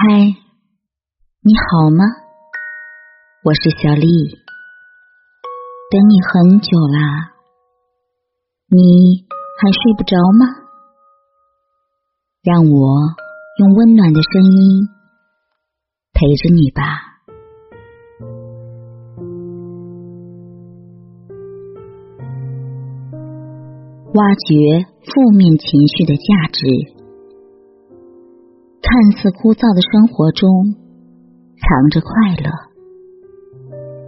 嗨，你好吗？我是小丽，等你很久啦，你还睡不着吗？让我用温暖的声音陪着你吧。挖掘负面情绪的价值。看似枯燥的生活中，藏着快乐。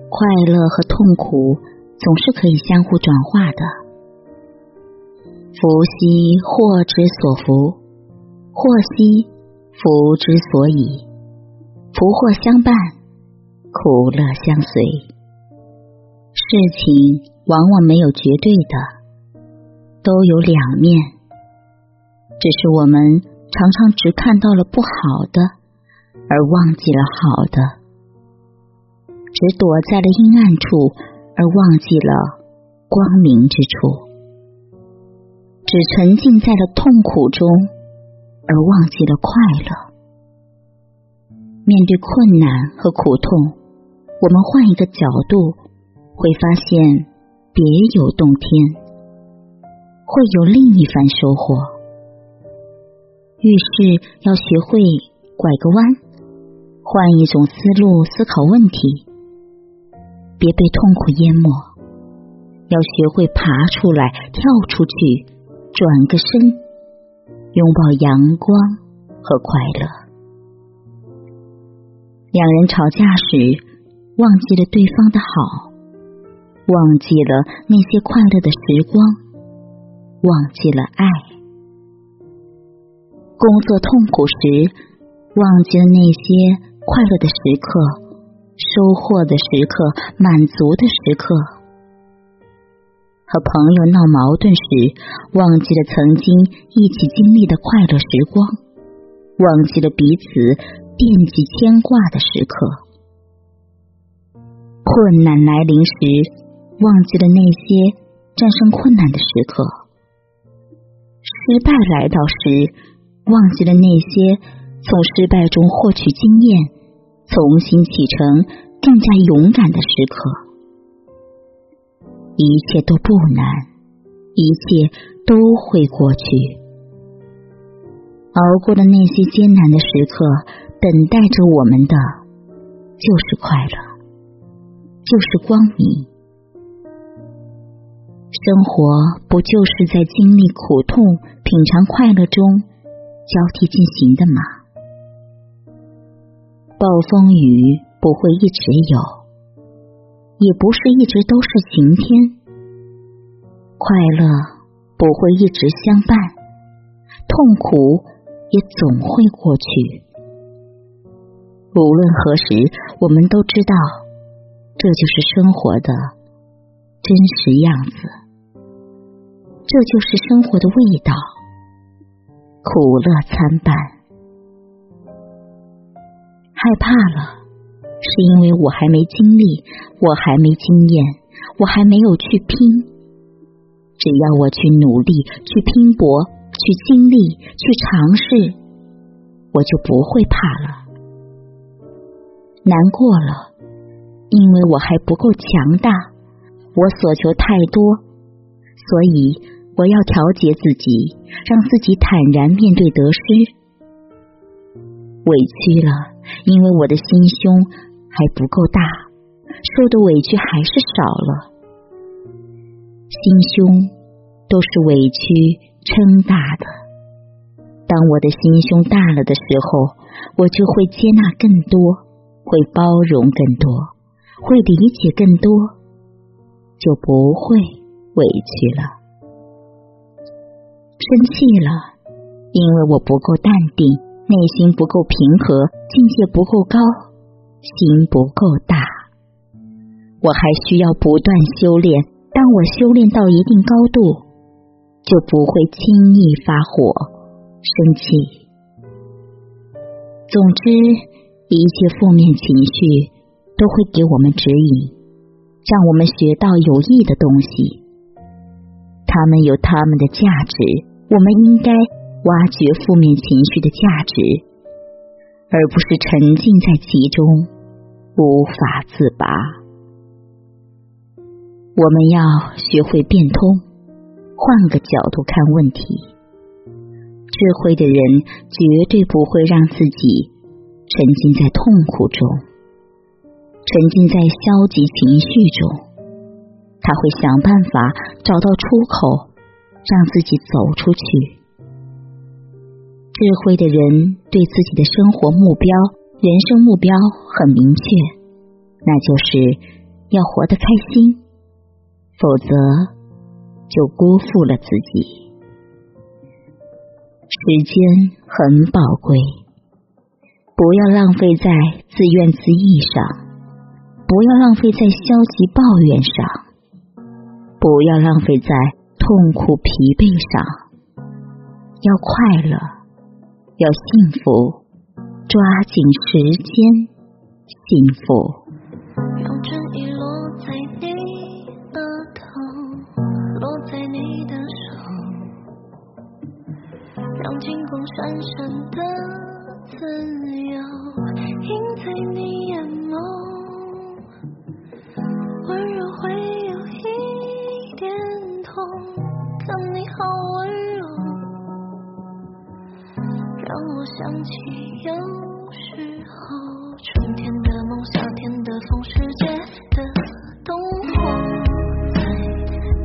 快乐和痛苦总是可以相互转化的。福兮祸之所伏，祸兮福之所以。福祸相伴，苦乐相随。事情往往没有绝对的，都有两面，只是我们。常常只看到了不好的，而忘记了好的；只躲在了阴暗处，而忘记了光明之处；只沉浸在了痛苦中，而忘记了快乐。面对困难和苦痛，我们换一个角度，会发现别有洞天，会有另一番收获。遇事要学会拐个弯，换一种思路思考问题，别被痛苦淹没。要学会爬出来，跳出去，转个身，拥抱阳光和快乐。两人吵架时，忘记了对方的好，忘记了那些快乐的时光，忘记了爱。工作痛苦时，忘记了那些快乐的时刻、收获的时刻、满足的时刻；和朋友闹矛盾时，忘记了曾经一起经历的快乐时光，忘记了彼此惦记牵挂的时刻；困难来临时，忘记了那些战胜困难的时刻；失败来到时。忘记了那些从失败中获取经验、重新启程、更加勇敢的时刻。一切都不难，一切都会过去。熬过的那些艰难的时刻，等待着我们的就是快乐，就是光明。生活不就是在经历苦痛、品尝快乐中？交替进行的吗？暴风雨不会一直有，也不是一直都是晴天。快乐不会一直相伴，痛苦也总会过去。无论何时，我们都知道，这就是生活的真实样子，这就是生活的味道。苦乐参半，害怕了，是因为我还没经历，我还没经验，我还没有去拼。只要我去努力、去拼搏、去经历、去尝试，我就不会怕了。难过了，因为我还不够强大，我所求太多，所以。我要调节自己，让自己坦然面对得失。委屈了，因为我的心胸还不够大，受的委屈还是少了。心胸都是委屈撑大的。当我的心胸大了的时候，我就会接纳更多，会包容更多，会理解更多，就不会委屈了。生气了，因为我不够淡定，内心不够平和，境界不够高，心不够大。我还需要不断修炼。当我修炼到一定高度，就不会轻易发火、生气。总之，一切负面情绪都会给我们指引，让我们学到有益的东西。他们有他们的价值。我们应该挖掘负面情绪的价值，而不是沉浸在其中无法自拔。我们要学会变通，换个角度看问题。智慧的人绝对不会让自己沉浸在痛苦中，沉浸在消极情绪中。他会想办法找到出口，让自己走出去。智慧的人对自己的生活目标、人生目标很明确，那就是要活得开心，否则就辜负了自己。时间很宝贵，不要浪费在自怨自艾上，不要浪费在消极抱怨上。不要浪费在痛苦疲惫上，要快乐，要幸福，抓紧时间，幸福。让春意落在你额头，落在你的手，让金光闪闪的自由想起有时候，春天的梦，夏天的风，世界的灯火在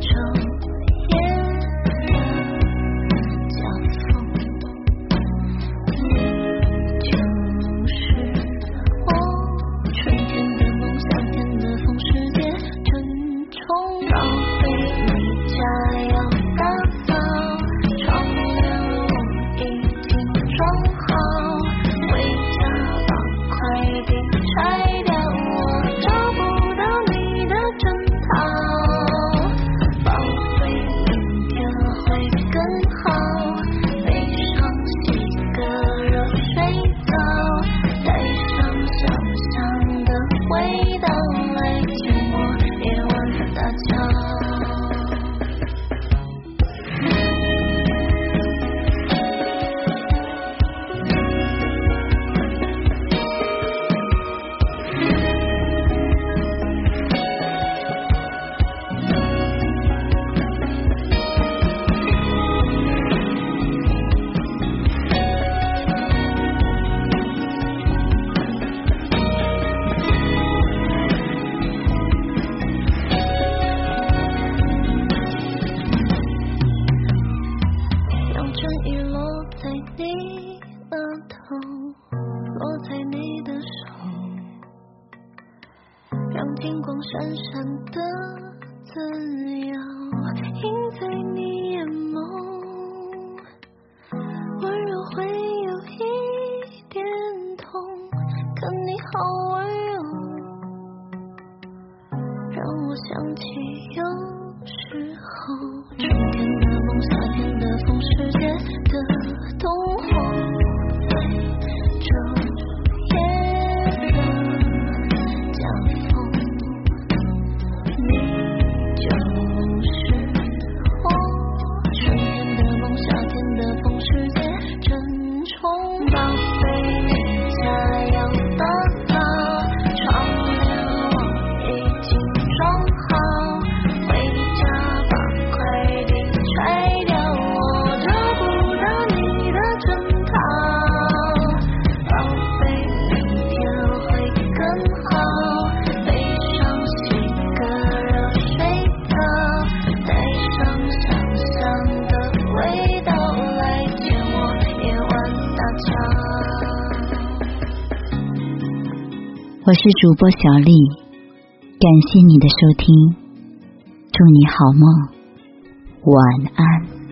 昼夜的交锋。你就是我，春天的梦，夏天的风，世界正重来。闪闪的自由映在你眼眸，温柔会有一点痛，可你好温柔，让我想起有我是主播小丽，感谢你的收听，祝你好梦，晚安。